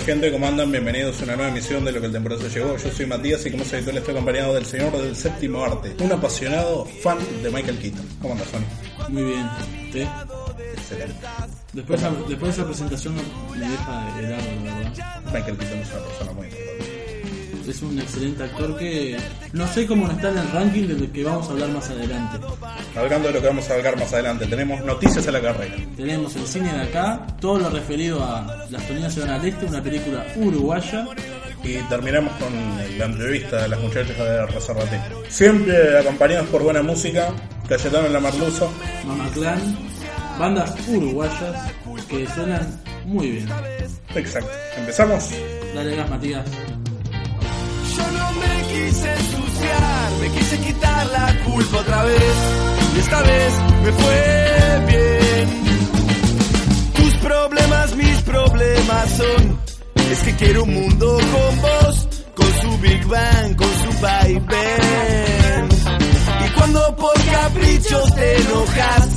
Gente? ¿Cómo andan? Bienvenidos a una nueva emisión de Lo que el temporazo llegó. Yo soy Matías y como se habitual estoy acompañado del señor del séptimo arte, un apasionado fan de Michael Keaton. ¿Cómo andas, Fanny? Muy bien. ¿Usted? Excelente. Después, después de esa presentación me deja helado, la verdad. Michael Keaton es una persona muy importante. Es un excelente actor que no sé cómo no está en el ranking del que vamos a hablar más adelante. Hablando de lo que vamos a hablar más adelante, tenemos noticias a la carrera. Tenemos el cine de acá, todo lo referido a Las Toninas se van al este, una película uruguaya. Y terminamos con la entrevista de las muchachas de Reservate. Siempre acompañados por buena música, Cayetano en la Marluza. Mama Clan, bandas uruguayas que suenan muy bien. Exacto. ¿Empezamos? Dale gas, Matías. No me quise ensuciar, me quise quitar la culpa otra vez. Y esta vez me fue bien. Tus problemas, mis problemas son. Es que quiero un mundo con vos, con su Big Bang, con su vaivén. Y cuando por caprichos te enojas,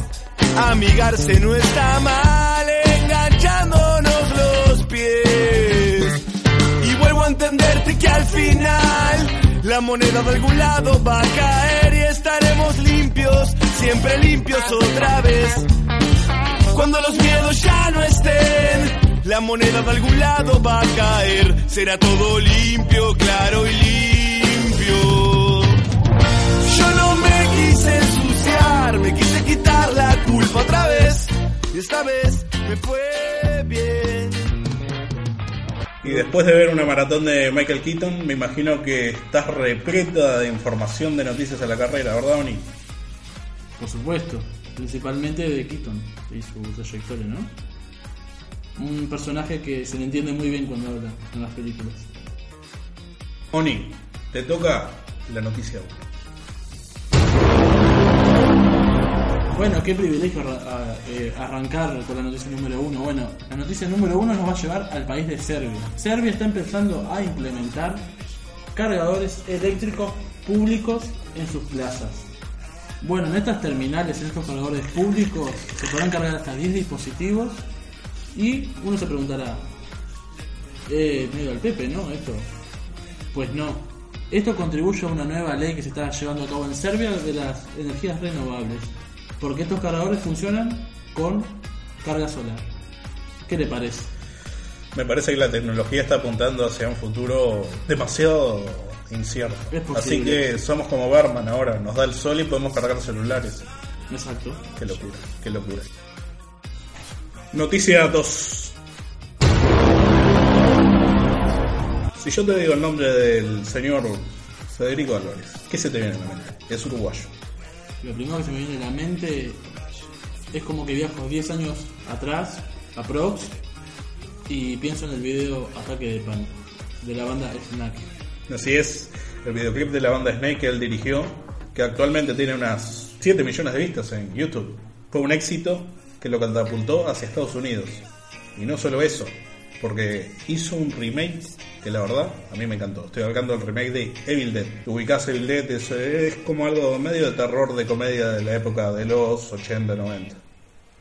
amigarse no está mal, que al final la moneda de algún lado va a caer y estaremos limpios, siempre limpios otra vez. Cuando los miedos ya no estén, la moneda de algún lado va a caer. Será todo limpio, claro y limpio. Yo no me quise ensuciar, me quise quitar la culpa otra vez. Y esta vez me fue bien. Y después de ver una maratón de Michael Keaton, me imagino que estás repleta de información de noticias a la carrera, ¿verdad, Oni? Por supuesto, principalmente de Keaton y su trayectoria, ¿no? Un personaje que se le entiende muy bien cuando habla en las películas. Oni, te toca la noticia 1. Bueno, qué privilegio eh, arrancar con la noticia número uno. Bueno, la noticia número uno nos va a llevar al país de Serbia. Serbia está empezando a implementar cargadores eléctricos públicos en sus plazas. Bueno, en estas terminales, en estos cargadores públicos, se podrán cargar hasta 10 dispositivos y uno se preguntará, eh, medio al Pepe, ¿no? Esto. Pues no. Esto contribuye a una nueva ley que se está llevando a cabo en Serbia de las energías renovables. Porque estos cargadores funcionan con carga solar. ¿Qué le parece? Me parece que la tecnología está apuntando hacia un futuro demasiado incierto. Es Así que somos como Barman ahora, nos da el sol y podemos cargar celulares. Exacto. Qué locura, qué locura. Noticia 2. Si yo te digo el nombre del señor Federico Álvarez, ¿qué se te viene a la mente? Es uruguayo. Lo primero que se me viene a la mente es como que viajo 10 años atrás, aprox, y pienso en el video Ataque de Pánico, de la banda Snack. Así es, el videoclip de la banda Snake que él dirigió, que actualmente tiene unas 7 millones de vistas en YouTube. Fue un éxito que lo catapultó hacia Estados Unidos. Y no solo eso, porque hizo un remake que la verdad a mí me encantó. Estoy hablando del remake de Evil Dead. Ubicás Evil Dead, es, es como algo medio de terror de comedia de la época de los 80, 90.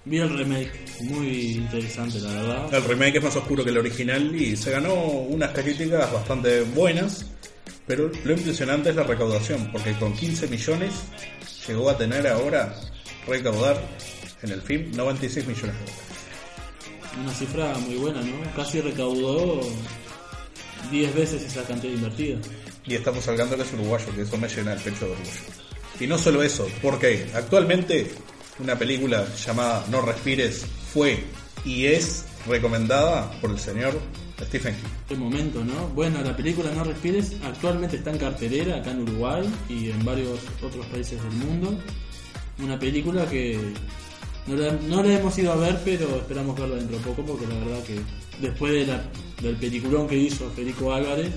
Vi el remake, muy interesante la verdad. El remake es más oscuro que el original y se ganó unas críticas bastante buenas, pero lo impresionante es la recaudación, porque con 15 millones llegó a tener ahora recaudar en el film 96 millones de dólares. Una cifra muy buena, ¿no? Casi recaudó 10 veces esa cantidad invertida. Y estamos hablando que es uruguayo, que eso me llena el pecho de orgullo. Y no solo eso, porque actualmente una película llamada No Respires fue y es recomendada por el señor Stephen King. Qué momento, ¿no? Bueno, la película No Respires actualmente está en cartelera acá en Uruguay y en varios otros países del mundo. Una película que No la, no la hemos ido a ver, pero esperamos verla dentro de poco porque la verdad que después de la- del peliculón que hizo Federico Álvarez,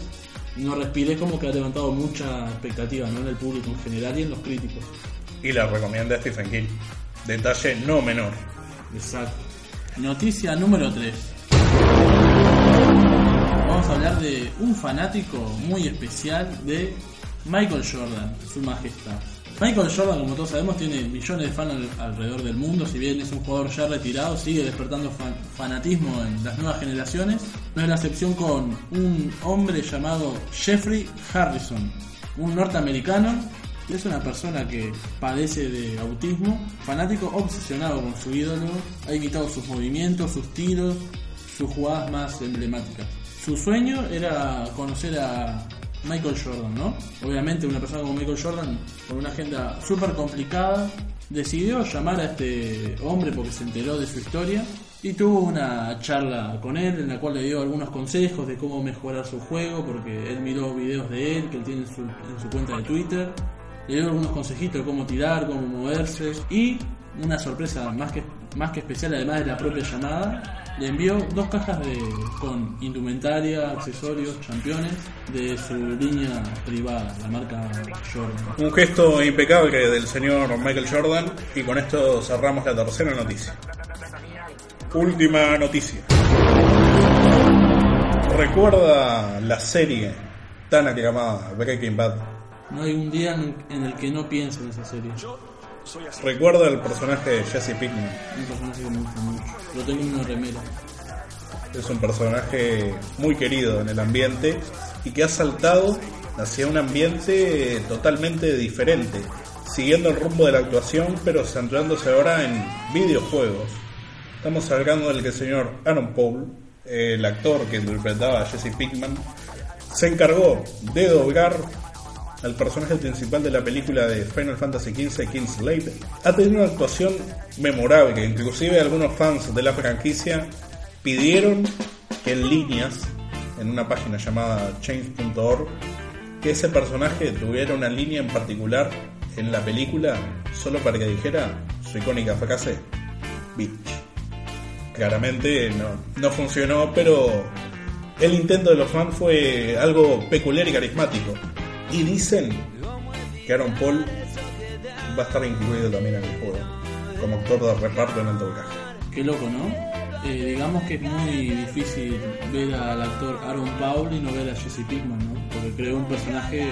no respiré como que ha levantado mucha expectativa ¿no? en el público en general y en los críticos. Y la recomienda Stephen King. Detalle no menor. Exacto. Noticia número 3. Vamos a hablar de un fanático muy especial de Michael Jordan, su majestad. Michael Jordan, como todos sabemos, tiene millones de fans al- alrededor del mundo. Si bien es un jugador ya retirado, sigue despertando fan- fanatismo en las nuevas generaciones. No es la excepción con un hombre llamado Jeffrey Harrison, un norteamericano es una persona que padece de autismo, fanático obsesionado con su ídolo, ha imitado sus movimientos, sus tiros, sus jugadas más emblemáticas. Su sueño era conocer a Michael Jordan, ¿no? Obviamente una persona como Michael Jordan, con una agenda súper complicada, decidió llamar a este hombre porque se enteró de su historia y tuvo una charla con él en la cual le dio algunos consejos de cómo mejorar su juego porque él miró videos de él que él tiene en su, en su cuenta de Twitter le dio algunos consejitos de cómo tirar, cómo moverse y una sorpresa más que, más que especial además de la propia llamada le envió dos cajas de, con indumentaria, accesorios, championes de su línea privada, la marca Jordan. Un gesto impecable del señor Michael Jordan. Y con esto cerramos la tercera noticia. Última noticia. ¿Recuerda la serie tan aclamada Breaking Bad? No hay un día en, en el que no piense en esa serie. ¿Recuerda el personaje de Jesse Pinkman? Un personaje que me gusta mucho. Lo tengo en una remera. Es un personaje muy querido en el ambiente y que ha saltado hacia un ambiente totalmente diferente, siguiendo el rumbo de la actuación, pero centrándose ahora en videojuegos. Estamos hablando del que el señor Aaron Paul, el actor que interpretaba a Jesse Pinkman, se encargó de doblar al personaje principal de la película de Final Fantasy XV, Kingslave. Ha tenido una actuación memorable, inclusive algunos fans de la franquicia pidieron que en líneas, en una página llamada change.org, que ese personaje tuviera una línea en particular en la película solo para que dijera su icónica frase, bitch. Claramente no, no funcionó, pero el intento de los fans fue algo peculiar y carismático. Y dicen que Aaron Paul va a estar incluido también en el juego, como actor de reparto en el doblaje. Qué loco, ¿no? Eh, digamos que es muy difícil ver al actor Aaron Paul y no ver a Jesse Pinkman, ¿no? Porque creó un personaje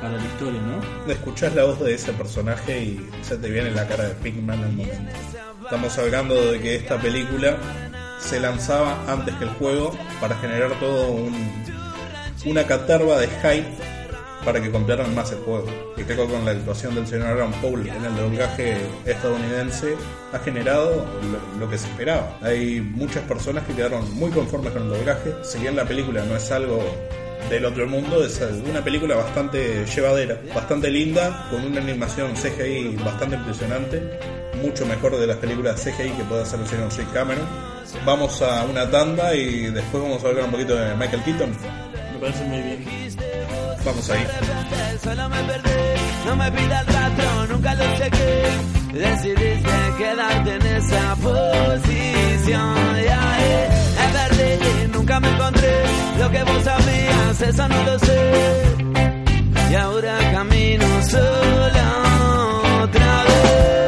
para la historia, ¿no? Escuchás la voz de ese personaje y se te viene la cara de Pinkman el momento. Estamos hablando de que esta película se lanzaba antes que el juego para generar todo un, una catarba de hype para que compraran más el juego. Y creo que con la actuación del señor Aaron Paul en el doblaje estadounidense ha generado lo, que se esperaba. Hay muchas personas que quedaron muy conformes con el doblaje. Si bien la película no es algo del otro mundo, es una película bastante llevadera, bastante linda, con una animación CGI bastante impresionante, mucho mejor de las películas CGI que puede hacer el señor Jake Cameron. Vamos a una tanda y después vamos a hablar un poquito de Michael Keaton. Me parece muy bien. Vamos ahí. Solo me perdí, no me pidas rastro, nunca lo chequé. Decidiste quedarte en esa posición. Ya, eh, es verdad, nunca me encontré lo que vos sabías, eso no lo sé. Y ahora camino solo otra vez.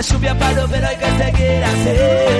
Lluvia paró, pero hay que seguir así.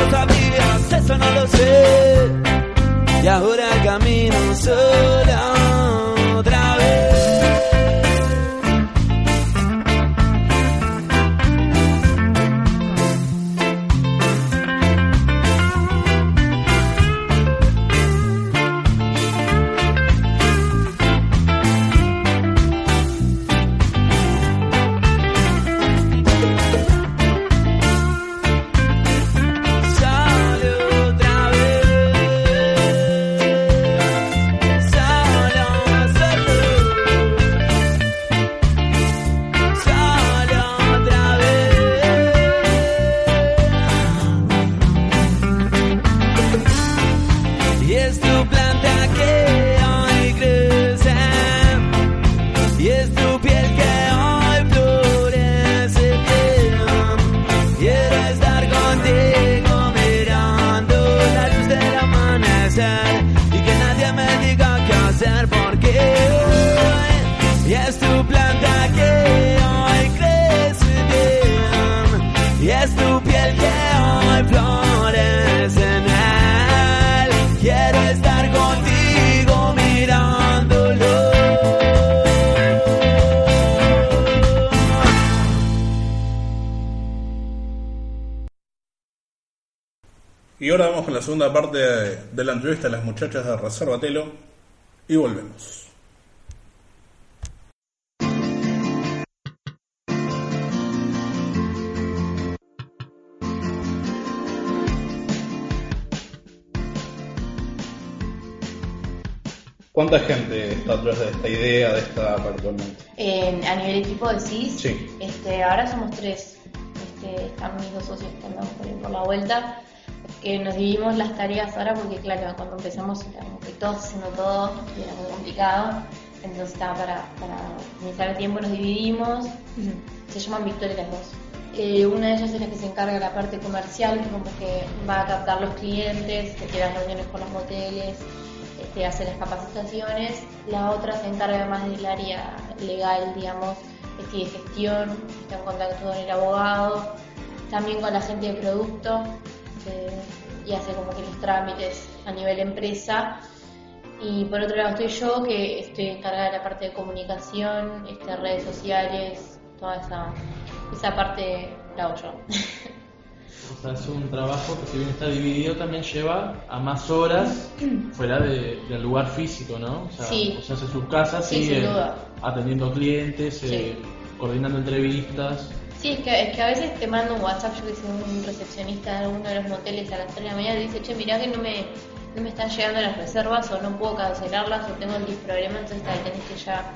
Vos sabías, eso no lo sé. Y ahora camino sola Y ahora vamos con la segunda parte de, de la entrevista a las muchachas de Reservatelo y volvemos. ¿Cuánta gente está atrás de esta idea, de esta app actualmente? Eh, a nivel equipo decís, Sí. este, ahora somos tres. Este, están mis dos socios que andamos por, por la vuelta. Que nos dividimos las tareas ahora porque, claro, cuando empezamos era como que todos haciendo todo y era muy complicado. Entonces, estaba para, para iniciar el tiempo, nos dividimos. Se llaman Victoria las dos. Eh, una de ellas es la que se encarga de la parte comercial, que como que va a captar los clientes, que tiene las reuniones con los moteles, este, hace las capacitaciones. La otra se encarga más del área legal, digamos, este, de gestión, está en contacto con el abogado, también con la gente de producto eh, y hace como que los trámites a nivel empresa. Y por otro lado estoy yo, que estoy encargada de la parte de comunicación, este, redes sociales, toda esa, esa parte la hago yo. O sea, es un trabajo que si bien está dividido también lleva a más horas fuera de- del lugar físico, ¿no? O sea, Sí. o sea, hace sus casas, Sí, sigue atendiendo clientes, Sí. eh, coordinando entrevistas. Sí, es que, es que a veces te mando un WhatsApp, yo que soy un recepcionista de alguno de los moteles a las 3 de la mañana y dice, che, mirá que no me, no me están llegando las reservas o no puedo cancelarlas o tengo el problema, entonces ahí tenés que ya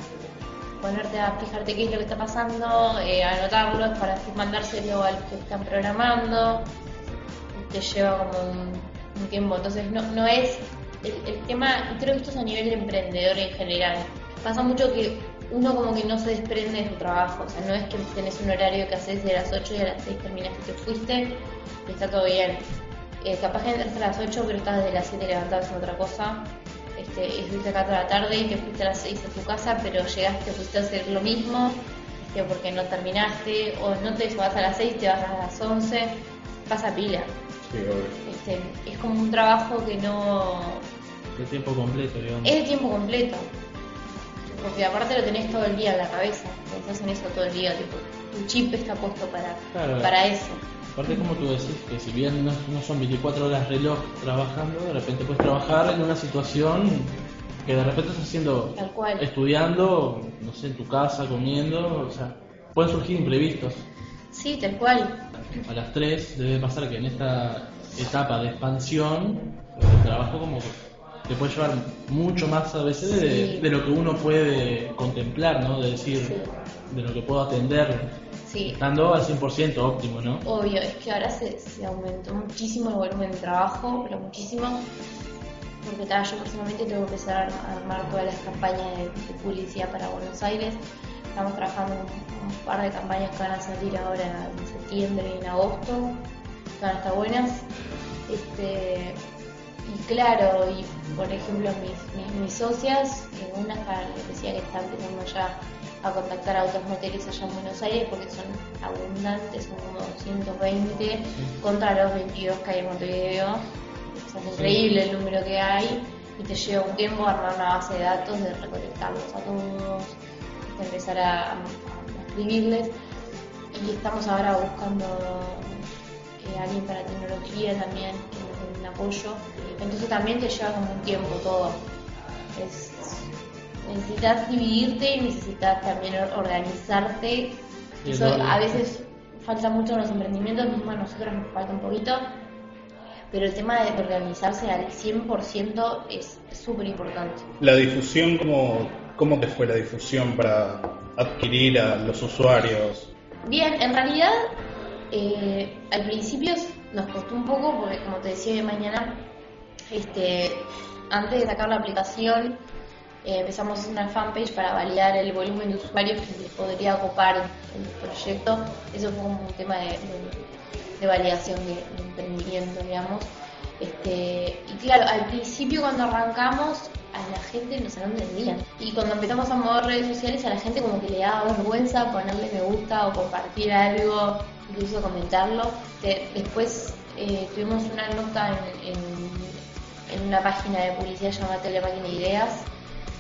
ponerte a fijarte qué es lo que está pasando, eh, anotarlo para mandárselo a los que están programando, te lleva como un, tiempo, entonces no, no es el, el tema, creo que esto es a nivel de emprendedor en general, pasa mucho que uno como que no se desprende de su trabajo, o sea, no es que tenés un horario que haces de las 8 y a las 6 terminaste y te fuiste y está todo bien. Eh, capaz que entras a las 8 pero estás desde las 7 levantado haciendo otra cosa, este, y estuviste acá toda la tarde y te fuiste a las 6 a tu casa, pero llegaste, fuiste a hacer lo mismo, este, porque no terminaste, o no te vas a las 6, te vas a las 11, pasa pila. Sí, obvio. Este, es como un trabajo que no, De tiempo completo, digamos. es de tiempo completo. Porque aparte lo tenés todo el día en la cabeza. Pensás en eso todo el día. Tipo, tu chip está puesto para, Claro. para eso. Aparte, como tú decís, que si bien no, no son 24 horas reloj trabajando, de repente puedes trabajar en una situación que de repente estás haciendo, Tal cual. estudiando, no sé, en tu casa, comiendo, o sea, pueden surgir imprevistos. Sí, tal cual. A las 3 debe pasar que en esta etapa de expansión, el trabajo como que te puede llevar mucho más a veces de, lo que uno puede contemplar, ¿no? De decir, Sí. de lo que puedo atender, Sí, estando al 100% óptimo, ¿no? obvio. Es que ahora se, se aumentó muchísimo el volumen de trabajo, pero muchísimo. Porque tal, yo personalmente tengo que empezar a armar todas las campañas de, de publicidad para Buenos Aires. Estamos trabajando un, un par de campañas que van a salir ahora en septiembre y en agosto, que van a estar buenas. Este, y claro, y por ejemplo mis, mis, mis socias, que una está- les decía que está empezando ya a contactar a otros moteles allá en Buenos Aires porque son abundantes, son como 120 contra los 22 que hay en Montevideo. O sea, es increíble el número que hay y te lleva un tiempo armar una base de datos, de recolectarlos a todos, de empezar a, a escribirles. Y estamos ahora buscando eh, alguien para tecnología también, que apoyo. Entonces también te lleva como un tiempo todo. Es- necesitas dividirte y necesitas también or- organizarte. Y Eso a veces falta mucho en los emprendimientos, mismo a nosotros nos falta un poquito. Pero el tema de organizarse al 100% es súper importante. La difusión, ¿cómo, ¿cómo te fue la difusión para adquirir a los usuarios? Bien, en realidad eh, al principio nos costó un poco porque como te decía de mañana, este, antes de sacar la aplicación eh, empezamos una fanpage para validar el volumen de usuarios que les podría copar el proyecto. Eso fue como un tema de, validación de, de emprendimiento, digamos. Este, y claro, al principio cuando arrancamos a la gente no se lo entendían. Y cuando empezamos a mover redes sociales a la gente como que le daba vergüenza ponerle me gusta o compartir algo, incluso comentarlo. Después eh, tuvimos una nota en, una página de publicidad llamada Telemáquina Ideas.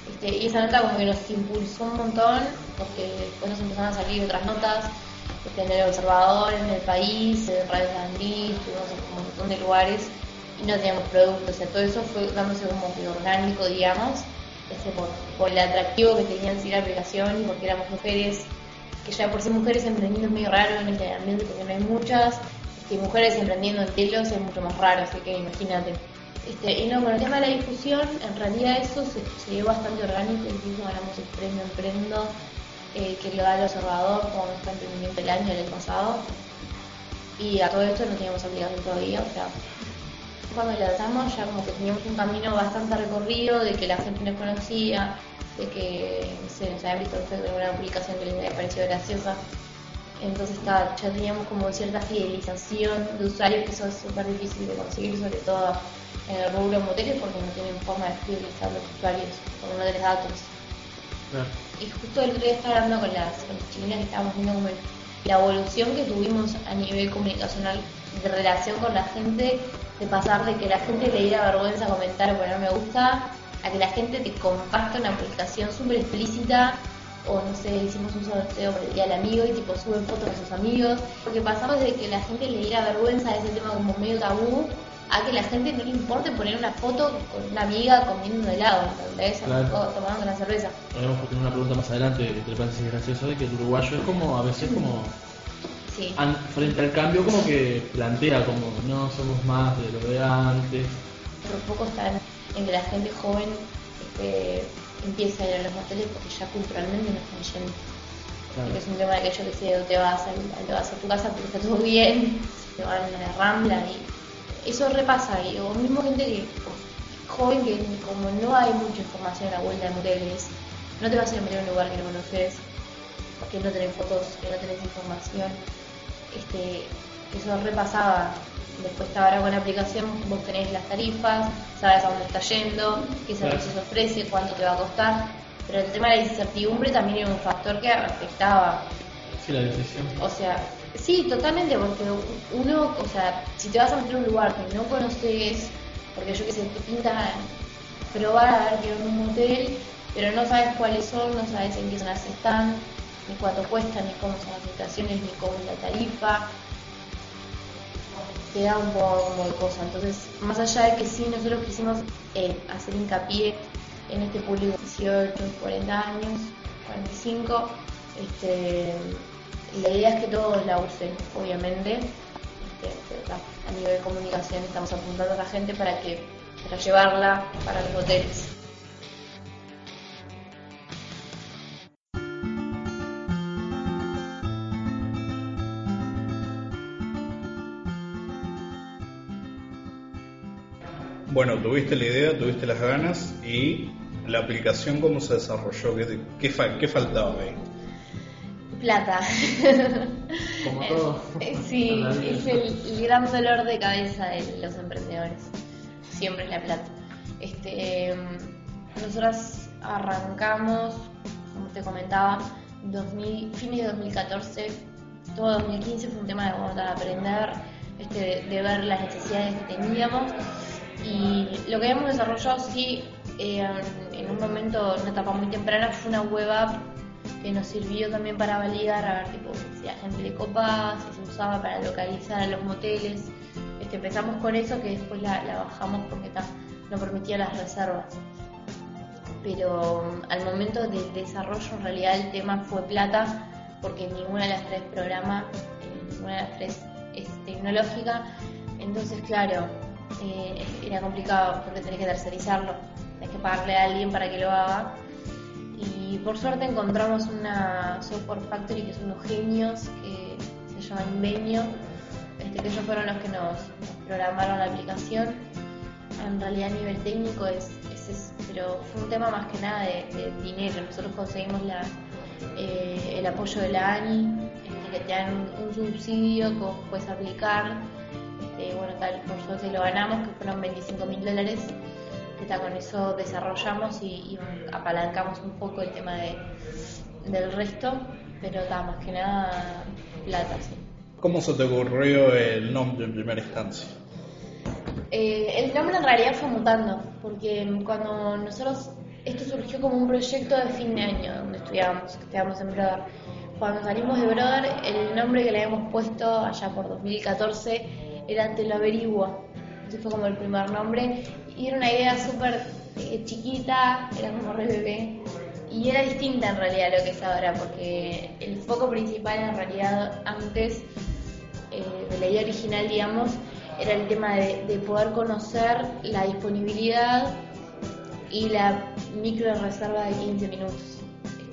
Este, y esa nota como que nos impulsó un montón porque después nos empezaron a salir otras notas este, en el Observador, en el país, en Radio Sandí, estuvimos en un montón de lugares y no teníamos productos, o sea, todo eso fue dándose como que orgánico, digamos, este, por, por el atractivo que tenía en sí la aplicación porque éramos mujeres, que ya por ser mujeres emprendiendo es medio raro en este ambiente porque no hay muchas, este, mujeres emprendiendo en telos es mucho más raro, así que imagínate. Este, y no, con el tema de la difusión, en realidad eso se, se dio bastante orgánico, incluso ganamos el premio Emprendo, eh, que lo da el observador como mejor emprendimiento del año, el año pasado. Y a todo esto no teníamos aplicación todavía, o sea, cuando la lanzamos ya como que teníamos un camino bastante recorrido, de que la gente nos conocía, de que no sé, nos había visto en alguna publicación que les había parecido graciosa. Entonces está, ya teníamos como cierta fidelización de usuarios, que eso es súper difícil de conseguir, sobre todo en el rubro moteles, porque no tienen forma de fidelizar los usuarios, porque no tenés datos. Claro. Y justo el otro día estaba hablando con las, con las chilenas que estábamos viendo como el- la evolución que tuvimos a nivel comunicacional de relación con la gente, de pasar de que la gente le diera vergüenza comentar o poner me gusta, a que la gente te comparta una publicación súper explícita, o no sé, hicimos un sorteo por el día del amigo y tipo suben fotos de sus amigos, porque pasamos de que la gente le diera vergüenza a ese tema como medio tabú, a que la gente no le importe poner una foto con una amiga comiendo un helado, ¿entendés? Claro. O tomando una cerveza. A tener una pregunta más adelante que te parece gracioso de que el uruguayo es como, a veces como, Sí. frente al cambio como que plantea como, no somos más de lo de antes. Otro poco está en, que la gente joven este, empieza a ir a los moteles porque ya culturalmente no están yendo. Claro. Es un tema de que yo que sé, te vas, a, te vas a tu casa porque está todo bien, te van a la rambla y eso repasa. Y, o mismo gente que joven que como no hay mucha información a la vuelta de moteles, no te vas a ir a meter en un lugar que no conoces, que no tenés fotos, que no tenés información. Este, eso repasaba. Después ahora con la aplicación vos tenés las tarifas, sabes a dónde está yendo, qué servicios ofrece, cuánto te va a costar. Pero el tema de la incertidumbre también era un factor que afectaba Sí, la decisión. o sea, sí, totalmente, porque uno, o sea, si te vas a meter a un lugar que no conoces, porque yo que sé, te pinta probar a ver que en un hotel, pero no sabes cuáles son, no sabes en qué zonas están, ni cuánto cuestan, ni cómo son las habitaciones, ni cómo es la tarifa, te da un poco como de cosa. Entonces, más allá de que sí, nosotros quisimos eh, hacer hincapié en este público 18, 40 años, 45, este, la idea es que todos la usen, obviamente. Este, a nivel de comunicación estamos apuntando a la gente para que para llevarla para los hoteles. Bueno, tuviste la idea, tuviste las ganas y la aplicación cómo se desarrolló, qué, qué, fa- qué faltaba ahí. Plata. Como todo. Eh, Sí, es el, el gran dolor de cabeza de los emprendedores. Siempre es la plata. Este, nosotras arrancamos, como te comentaba, 2000, fines de 2014, todo 2015 fue un tema de, bueno, de aprender, este, de, de ver las necesidades que teníamos y lo que habíamos desarrollado sí eh, en, un momento, en una etapa muy temprana, fue una web app que nos sirvió también para validar a ver tipo, si a gente le copa, si se usaba para localizar a los moteles. Este, empezamos con eso que después la, la bajamos porque no permitía las reservas. Pero um, al momento del desarrollo en realidad el tema fue plata porque ninguna de las tres programa, eh, ninguna de las tres es tecnológica. Entonces claro, era complicado porque tenés que tercerizarlo, tenés que pagarle a alguien para que lo haga y por suerte encontramos una software factory que son unos genios que se llaman Invenio, este, que ellos fueron los que nos, programaron la aplicación. En realidad a nivel técnico es, es pero fue un tema más que nada de, dinero. Nosotros conseguimos eh, el apoyo de la ANI, este, que te dan un, subsidio que puedes aplicar. Este, bueno, tal, por suerte lo ganamos, que fueron 25 mil dólares que con eso desarrollamos y, y apalancamos un poco el tema de, del resto, pero está más que nada plata, sí. ¿Cómo se te ocurrió el nombre en primera instancia? Eh, el nombre en realidad fue mutando, porque cuando nosotros, esto surgió como un proyecto de fin de año, donde estudiábamos, estudiábamos en Brother. Cuando salimos de Brother, el nombre que le habíamos puesto allá por 2014 era Te lo averigua. Ese fue como el primer nombre. Y era una idea súper eh, chiquita, era como re bebé. Y era distinta en realidad a lo que es ahora, porque el foco principal en realidad antes eh, de la idea original, digamos, era el tema de, de poder conocer la disponibilidad y la micro reserva de 15 minutos.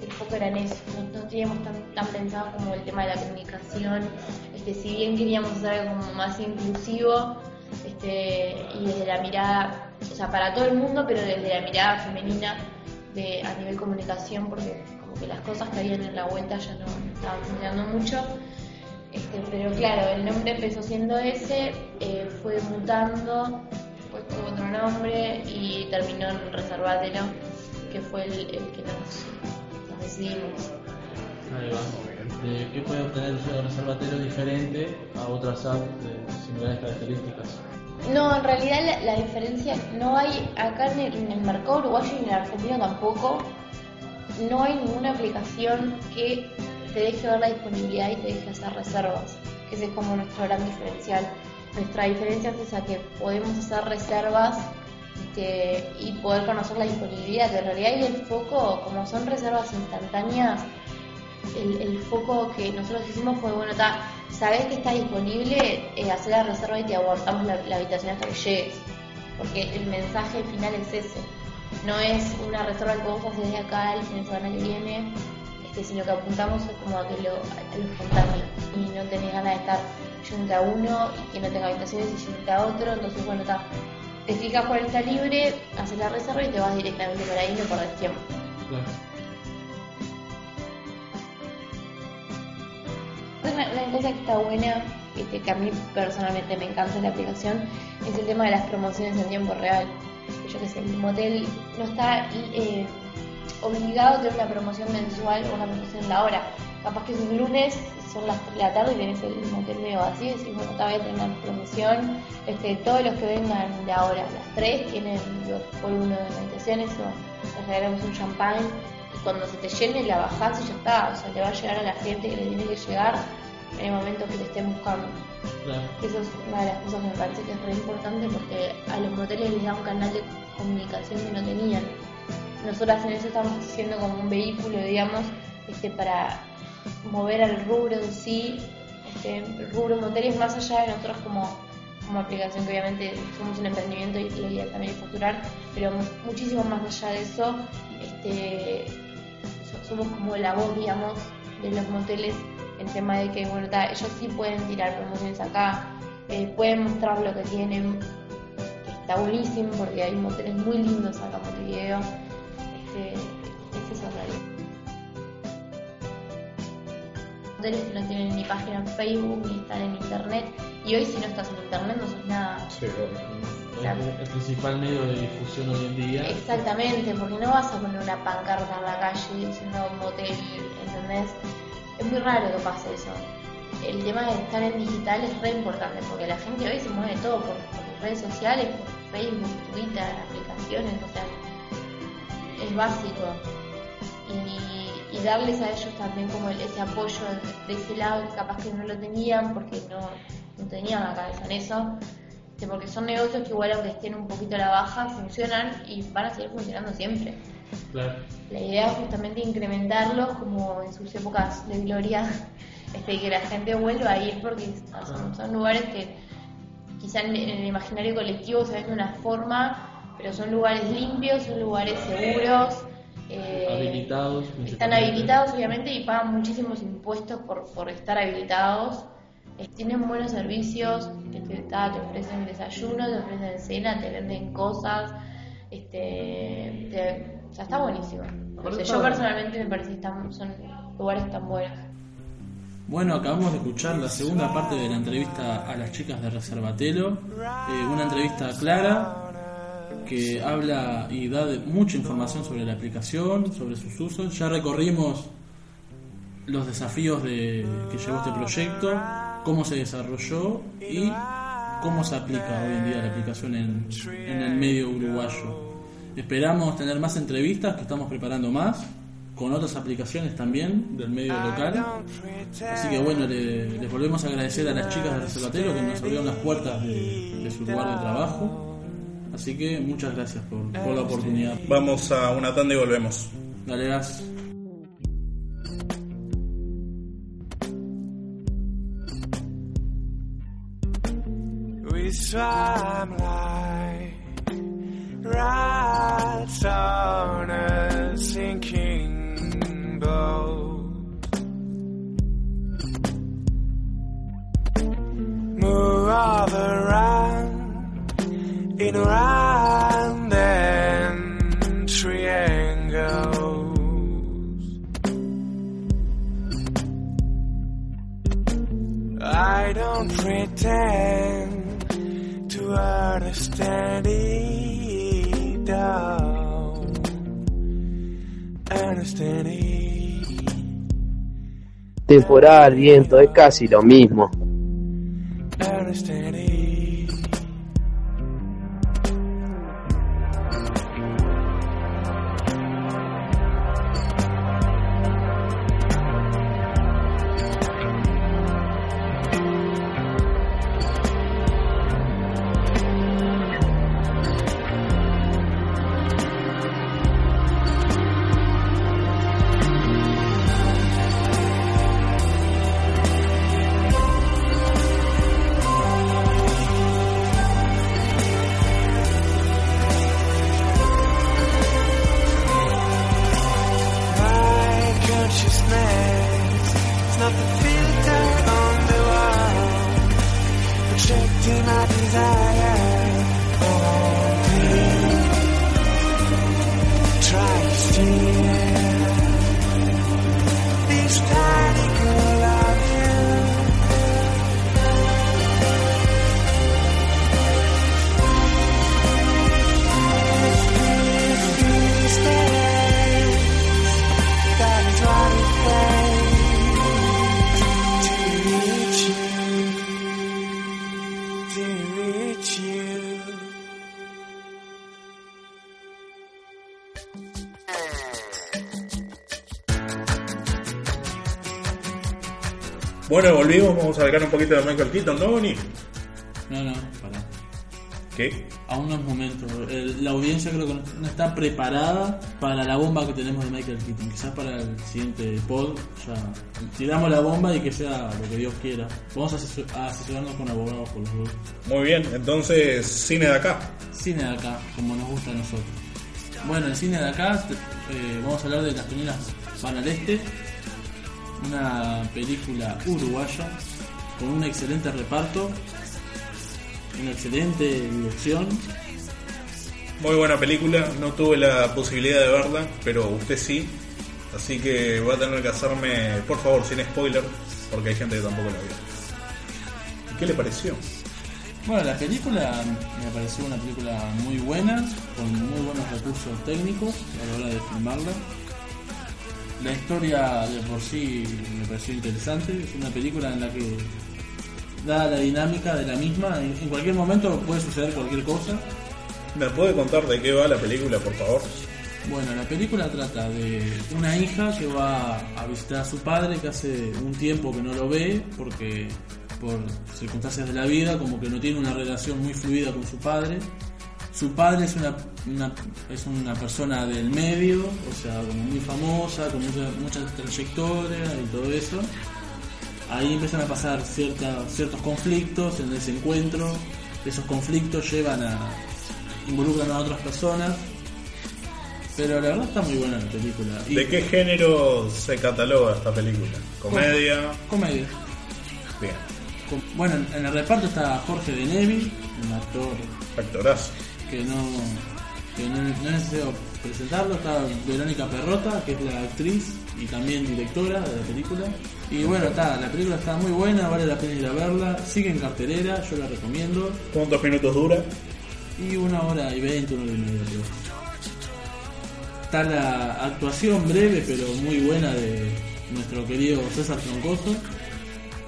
El foco era en eso, no, no teníamos tan, tan pensado como el tema de la comunicación. Este, si bien queríamos hacer algo como más inclusivo este, y desde la mirada, o sea, para todo el mundo, pero desde la mirada femenina de, a nivel comunicación, porque como que las cosas que habían en la vuelta ya no estaban funcionando mucho. Este, pero claro, el nombre empezó siendo ese, eh, fue mutando, después tuvo otro nombre y terminó en Reservatelo, que fue el, que nos, nos decidimos. Eh, ¿Qué puede obtener el usuario de reservatero diferente a otras apps de similares características? No, en realidad la, la diferencia no hay acá en el, en mercado uruguayo y en el argentino tampoco. No hay ninguna aplicación que te deje ver la disponibilidad y te deje hacer reservas. Ese es como nuestro gran diferencial. Nuestra diferencia es esa que podemos hacer reservas este, y poder conocer la disponibilidad. Que en realidad ahí el foco, como son reservas instantáneas, el, el foco que nosotros hicimos fue, bueno, ta, sabes que está disponible, eh, hacer la reserva y te abortamos la, habitación hasta que llegues. Porque el mensaje final es ese. No es una reserva que vos haces de acá el fin de semana que viene, este, sino que apuntamos como a que lo, a. Y no tenés ganas de estar yendo a uno y que no tenga habitaciones y yendo a otro. Entonces, bueno, ta, te fijas cuál está libre, haces la reserva y te vas directamente por ahí no perdés tiempo. Claro. Una, una cosa que está buena, este, que a mí personalmente me encanta la aplicación, es el tema de las promociones en tiempo real. Yo que sé, el motel no está eh, obligado a tener una promoción mensual o una promoción en la hora. Capaz que es un lunes, son las 3 de la tarde y tenés el motel medio vacío y decís, bueno, esta vez una promoción. Este, todos los que vengan de ahora, las 3, tienen dos por uno de habitaciones o les regalamos un champán cuando se te llene la bajás y ya está, o sea, le va a llegar a la gente que le tiene que llegar en el momento que te estén buscando. Claro. Eso es una de las cosas que me parece que es re importante porque a los moteles les da un canal de comunicación que no tenían. Nosotras en eso estamos siendo como un vehículo, digamos, este, para mover al rubro en sí, este, el rubro moteles más allá de nosotros como, como aplicación, que obviamente somos un emprendimiento y la idea también es facturar, pero muchísimo más allá de eso, este, somos como la voz, digamos, de los moteles en tema de que, bueno, ta, ellos sí pueden tirar promociones acá, eh, pueden mostrar lo que tienen, está buenísimo porque hay moteles muy lindos acá en Montevideo. Este, es eso en realidad. Moteles que no tienen ni página en Facebook ni están en internet y hoy si no estás en internet no sos nada. Claro. El, el principal medio de difusión hoy en día. Exactamente, porque no vas a poner una pancarta en la calle diciendo motel, ¿entendés? Es muy raro que pase eso. El tema de estar en digital es re importante porque la gente hoy se mueve todo por, por redes sociales, por Facebook, Twitter, aplicaciones, o sea, es básico. Y, y darles a ellos también como el- ese apoyo de, de ese lado que capaz que no lo tenían porque no, no tenían la cabeza en eso. Este, Porque son negocios que igual aunque estén un poquito a la baja, funcionan y van a seguir funcionando siempre. Claro. La idea es justamente incrementarlos como en sus épocas de gloria, este, que la gente vuelva a ir porque son, son lugares que quizá en, el imaginario colectivo se ven de una forma, pero son lugares limpios, son lugares seguros. eh, Habilitados. Están habilitados obviamente y pagan muchísimos impuestos por, por estar habilitados. Tienen buenos servicios, este, ta, te ofrecen desayuno, te ofrecen cena, te venden cosas. Este, te- o sea, está buenísimo. Yo personalmente me parece que están, son lugares tan buenos. Bueno, acabamos de escuchar la segunda parte de la entrevista a las chicas de Reservatelo. Eh, una entrevista clara que habla y da de- mucha información sobre la aplicación, sobre sus usos. Ya recorrimos los desafíos de, que llevó este proyecto, cómo se desarrolló y cómo se aplica hoy en día la aplicación en, en el medio uruguayo. Esperamos tener más entrevistas, que estamos preparando más, con otras aplicaciones también del medio local. Así que bueno, le- les volvemos a agradecer a las chicas de Reservatero que nos abrieron las puertas de, de su lugar de trabajo. Así que muchas gracias por, por la oportunidad. Vamos a una tanda y volvemos. Dale gas. Swam like rats on a sinking boat. Move all around in round and triangles. I don't pretend to understand it all. Understand it. Temporal, viento, es casi lo mismo. Understand Bueno, volvimos, vamos a hablar un poquito de Michael Keaton, ¿no, Bonnie? No, no, pará. ¿Qué? Aún no es momento. El- la audiencia creo que no, no está preparada para la bomba que tenemos de Michael Keaton. Quizás para el siguiente pod ya tiramos la bomba y que sea lo que Dios quiera. Vamos a, asesor- a asesorarnos con abogados por los dos. Muy bien, entonces, cine de acá. Cine de acá, como nos gusta a nosotros. Bueno, en cine de acá te- eh, vamos a hablar de Las Toninas van al Este, una película uruguaya con un excelente reparto, una excelente dirección. Muy buena película, no tuve la posibilidad de verla, pero usted sí. Así que voy a tener que hacerme, por favor, sin spoiler, porque hay gente que tampoco la vio. ¿Y qué le pareció? Bueno, la película me pareció una película muy buena, con muy buenos recursos técnicos a la hora de filmarla. La historia de por sí me pareció interesante. Es una película en la que, dada la dinámica de la misma, en, en cualquier momento puede suceder cualquier cosa. ¿Me puede contar de qué va la película, por favor? Bueno, la película trata de una hija que va a visitar a su padre que hace un tiempo que no lo ve porque por circunstancias de la vida como que no tiene una relación muy fluida con su padre. Su padre es una, una- es una persona del medio, o sea, como muy famosa, con mucha, mucha trayectoria y todo eso. Ahí empiezan a pasar cierta- ciertos conflictos en ese encuentro. Esos conflictos llevan a. involucran a otras personas. Pero la verdad está muy buena la película. Y- ¿De qué género se cataloga esta película? ¿Comedia? Comedia. Bien. Bueno, en- en el reparto está Jorge de Nevi, un actor Actorazo. Que no, que no, no es necesario presentarlo. Está Verónica Perrota, que es la actriz y también directora de la película. Y bueno, está, la película está muy buena, vale la pena ir a verla. Sigue en cartelera, yo la recomiendo. ¿Cuántos minutos dura? Y una hora y veinte, una hora y media. Está la actuación breve pero muy buena de nuestro querido César Troncoso,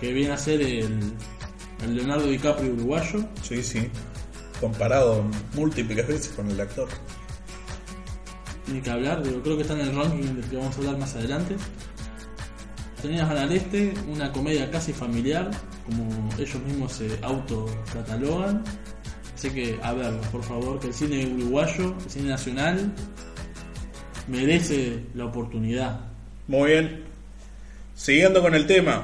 que viene a ser el, el Leonardo DiCaprio uruguayo. Sí, sí. Comparado múltiples veces con el actor. Ni que hablar, digo, creo que está en el ranking del que vamos a hablar más adelante. Tenías al Este, una comedia casi familiar, como ellos mismos se autocatalogan. Así que, a verlo, por favor, que el cine uruguayo, el cine nacional, merece la oportunidad. Muy bien. Siguiendo con el tema.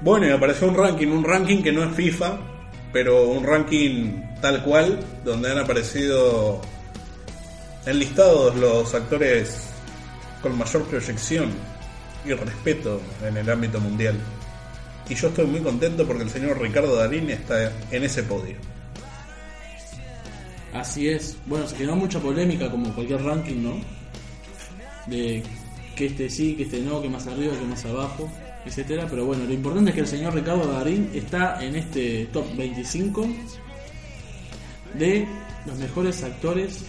Bueno, y me apareció un ranking, un ranking que no es FIFA, pero un ranking tal cual, donde han aparecido enlistados los actores con mayor proyección y respeto en el ámbito mundial. Y yo estoy muy contento porque el señor Ricardo Darín está en ese podio. Así es. Bueno, se generó mucha polémica como cualquier ranking, ¿no? De que este sí, que este no, que más arriba, que más abajo, etcétera. Pero bueno, lo importante es que el señor Ricardo Darín está en este top 25 de los mejores actores,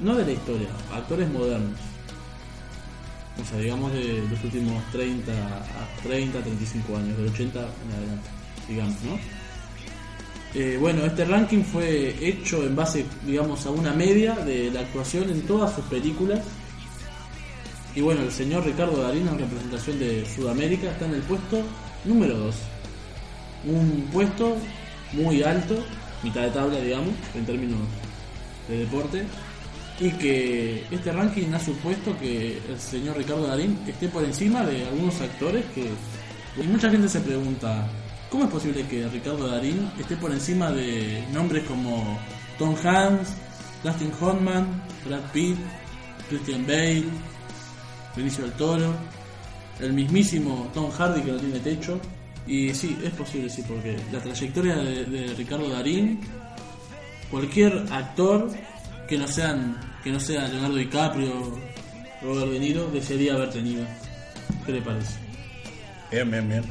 no de la historia, actores modernos. O sea, digamos de los últimos 30 a 30, 35 años, del 80 en adelante, digamos, ¿no? Eh, bueno, este ranking fue hecho en base, digamos, a una media de la actuación en todas sus películas. Y bueno, el señor Ricardo Darín, en representación de Sudamérica, está en el puesto número 2. Un puesto muy alto, mitad de tabla, digamos, en términos de deporte. Y que este ranking ha supuesto que el señor Ricardo Darín esté por encima de algunos actores que... Y mucha gente se pregunta, ¿cómo es posible que Ricardo Darín esté por encima de nombres como Tom Hanks, Dustin Hoffman, Brad Pitt, Christian Bale, Benicio del Toro, el mismísimo Tom Hardy que no tiene techo? Y sí, es posible, sí, porque la trayectoria de, de Ricardo Darín, cualquier actor que no sean que no sea Leonardo DiCaprio, Robert De Niro, desearía haber tenido. ¿Qué le parece? Bien, bien, bien.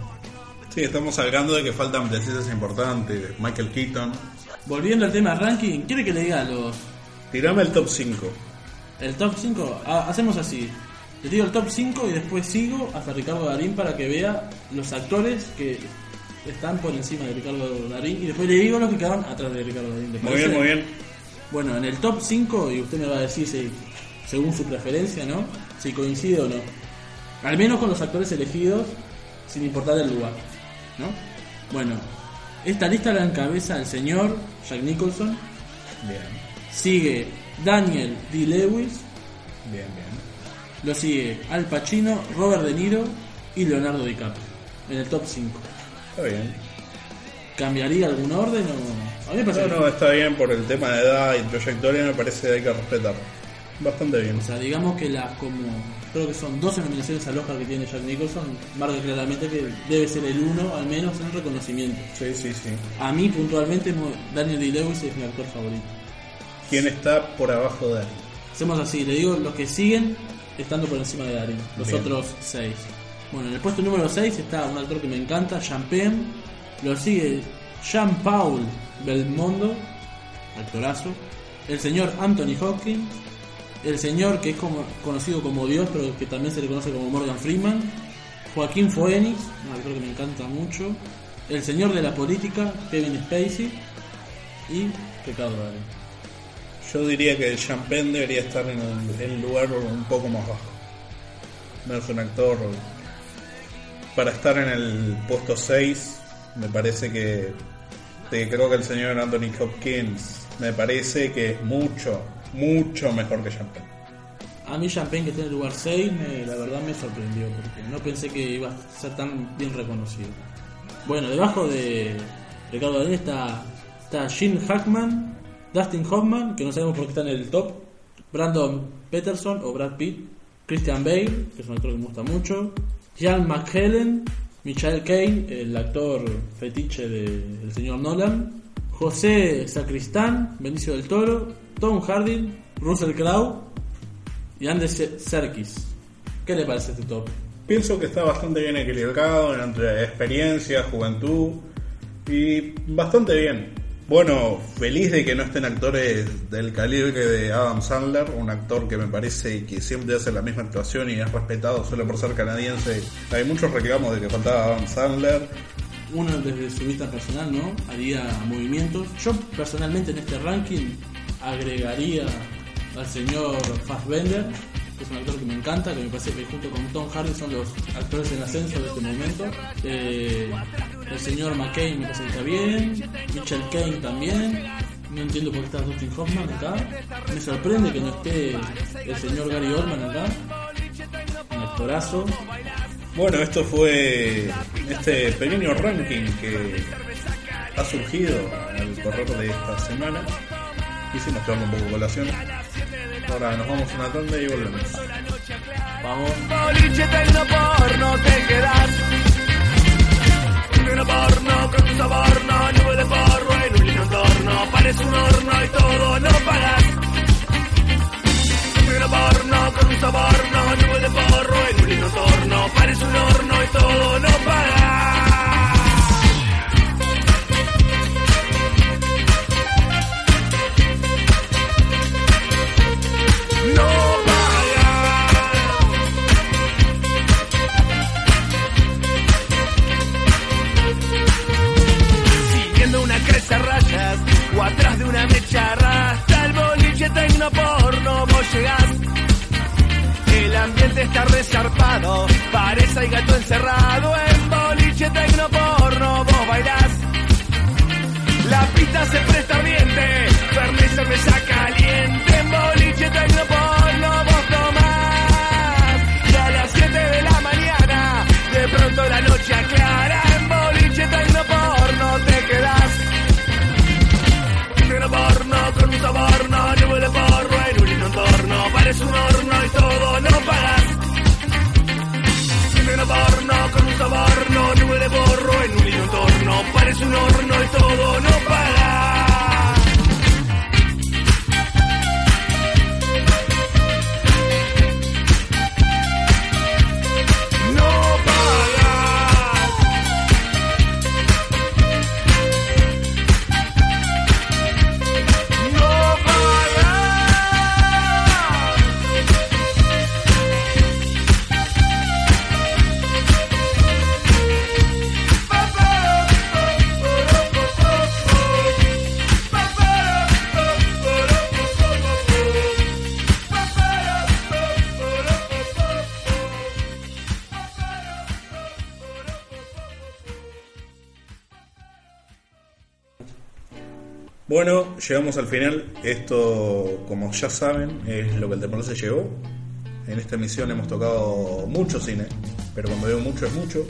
Sí, estamos hablando de que faltan precisas importantes. Michael Keaton. Volviendo al tema ranking, ¿quiere que le diga los Tirame el top 5. el top 5? Ah, hacemos así. Le digo el top 5 y después sigo hasta Ricardo Darín para que vea los actores que están por encima de Ricardo Darín y después le digo los que quedaron atrás de Ricardo Darín. ¿le Muy parece? bien, muy bien. Bueno, en el top 5, y usted me va a decir si, según su preferencia, ¿no? Si coincide o no. Al menos con los actores elegidos, sin importar el lugar, ¿no? Bueno, esta lista la encabeza el señor Jack Nicholson, Bien, sigue Daniel D. Lewis, bien, bien. Lo sigue Al Pacino, Robert De Niro y Leonardo DiCaprio, en el top 5. Está bien. ¿Cambiaría algún orden o...? A mí me parece No, que- no, está bien por el tema de edad y trayectoria, me parece que hay que respetar. Bastante bien. O sea, digamos que las como creo que son 12 nominaciones al Oscar que tiene Jack Nicholson, marca claramente que debe ser el uno al menos en reconocimiento. Sí, sí, sí. A mí puntualmente Daniel Day-Lewis es mi actor favorito. ¿Quién está por abajo de él? Hacemos así, le digo los que siguen estando por encima de Darín, los Bien. otros 6. Bueno, en el puesto número 6 está un actor que me encanta, Jean Penn, lo sigue Jean-Paul Belmondo, actorazo, el señor Anthony Hopkins, el señor que es como conocido como Dios, pero que también se le conoce como Morgan Freeman, Joaquín Phoenix, un actor que me encanta mucho, el señor de la política, Kevin Spacey. Y Ricardo Darín. Yo diría que el Champagne debería estar en el, en lugar un poco más bajo. No es un actor. Para estar en el puesto 6, me parece que. que creo que el señor Anthony Hopkins me parece que es mucho, mucho mejor que Champagne. A mí Champagne que está en el lugar 6, me- la verdad me sorprendió, porque no pensé que iba a ser tan bien reconocido. Bueno, debajo de Ricardo Darín está, está Gene Hackman, Dustin Hoffman, que no sabemos por qué está en el top, Brandon Peterson o Brad Pitt, Christian Bale, que es un actor que me gusta mucho, Ian McKellen, Michael Caine, el actor fetiche de- del señor Nolan, José Sacristán, Benicio del Toro, Tom Hardy, Russell Crowe y Andy Se- Serkis. ¿Qué le parece este top? Pienso que está bastante bien equilibrado entre experiencia, juventud y bastante bien. Bueno, feliz de que no estén actores del calibre de Adam Sandler, un actor que me parece que siempre hace la misma actuación y es respetado solo por ser canadiense. Hay muchos reclamos de que faltaba Adam Sandler. Uno desde su vista personal, ¿no? Haría movimientos. Yo personalmente en este ranking agregaría al señor Fassbender, es un actor que me encanta, que me parece que junto con Tom Hardy son los actores en ascenso de este momento. Eh, el señor McCain me parece que está bien, Mitchell Kane también. No entiendo por qué está Dustin Hoffman acá. Me sorprende que no esté el señor Gary Oldman acá. Un actorazo. Bueno, esto fue este pequeño ranking que ha surgido al correr de esta semana. Quisimos traerlo un poco a colación. Ahora nos vamos una tanda y volvemos. Vamos. boliche porno te quedas Tecno porno con tu sabor, no nube de porro en un lindo entorno Parece un horno y todo no pagas Tecno porno con tu sabor, no nube de porro en un lindo entorno Parece un horno y todo no pagas atrás de una mecha rasta el boliche tecno porno vos llegás. El ambiente está resarpado parece hay gato encerrado en boliche tecno porno vos bailás. La pista se presta ardiente Fernet cerveza caliente en boliche tecno porno vos tomás. Y a las 7 de la mañana de pronto la noche parece un horno y todo llegamos al final. Esto, como ya saben, es lo que el temor se llegó. En esta emisión hemos tocado mucho cine, pero cuando digo mucho es mucho.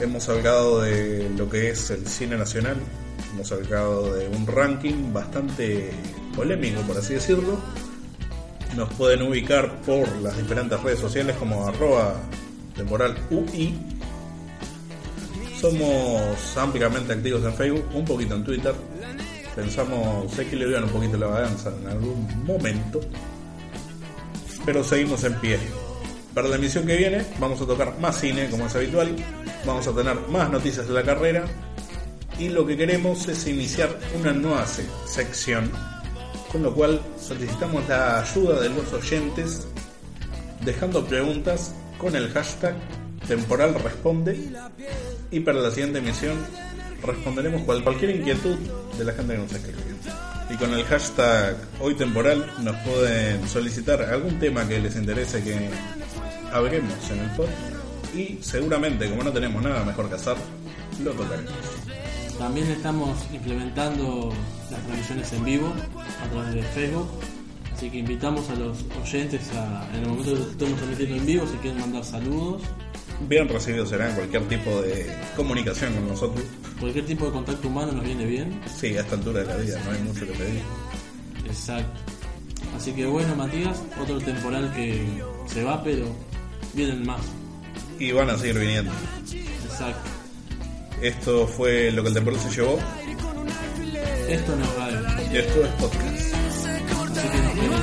Hemos hablado de lo que es el cine nacional, hemos hablado de un ranking bastante polémico, por así decirlo. Nos pueden ubicar por las diferentes redes sociales como arroba temporal. Somos ampliamente activos en Facebook, un poquito en Twitter. Pensamos equilibrar un poquito la balanza en algún momento. Pero seguimos en pie. Para la emisión que viene vamos a tocar más cine como es habitual. Vamos a tener más noticias de la carrera. Y lo que queremos es iniciar una nueva se- sección Con lo cual solicitamos la ayuda de los oyentes dejando preguntas con el hashtag temporal responde y para la siguiente emisión responderemos cual- cualquier inquietud de la gente que nos escribe. Y con el hashtag hoy temporal nos pueden solicitar algún tema que les interese que hablemos en el pod y seguramente como no tenemos nada mejor que hacer, lo tocaremos. También estamos implementando las transmisiones en vivo a través de Facebook. Así que invitamos a los oyentes a, en el momento que estemos transmitiendo en vivo, si quieren mandar saludos, Bien recibidos serán cualquier tipo de comunicación con nosotros. cualquier tipo de contacto humano nos viene bien. Sí, a esta altura de la vida no hay mucho que pedir. Exacto. Así que bueno, Matías, otro temporal que se va, pero vienen más. Y van a seguir viniendo. Exacto. Esto fue lo que el temporal se llevó Esto no es radio. y esto es podcast. Así que nos queremos.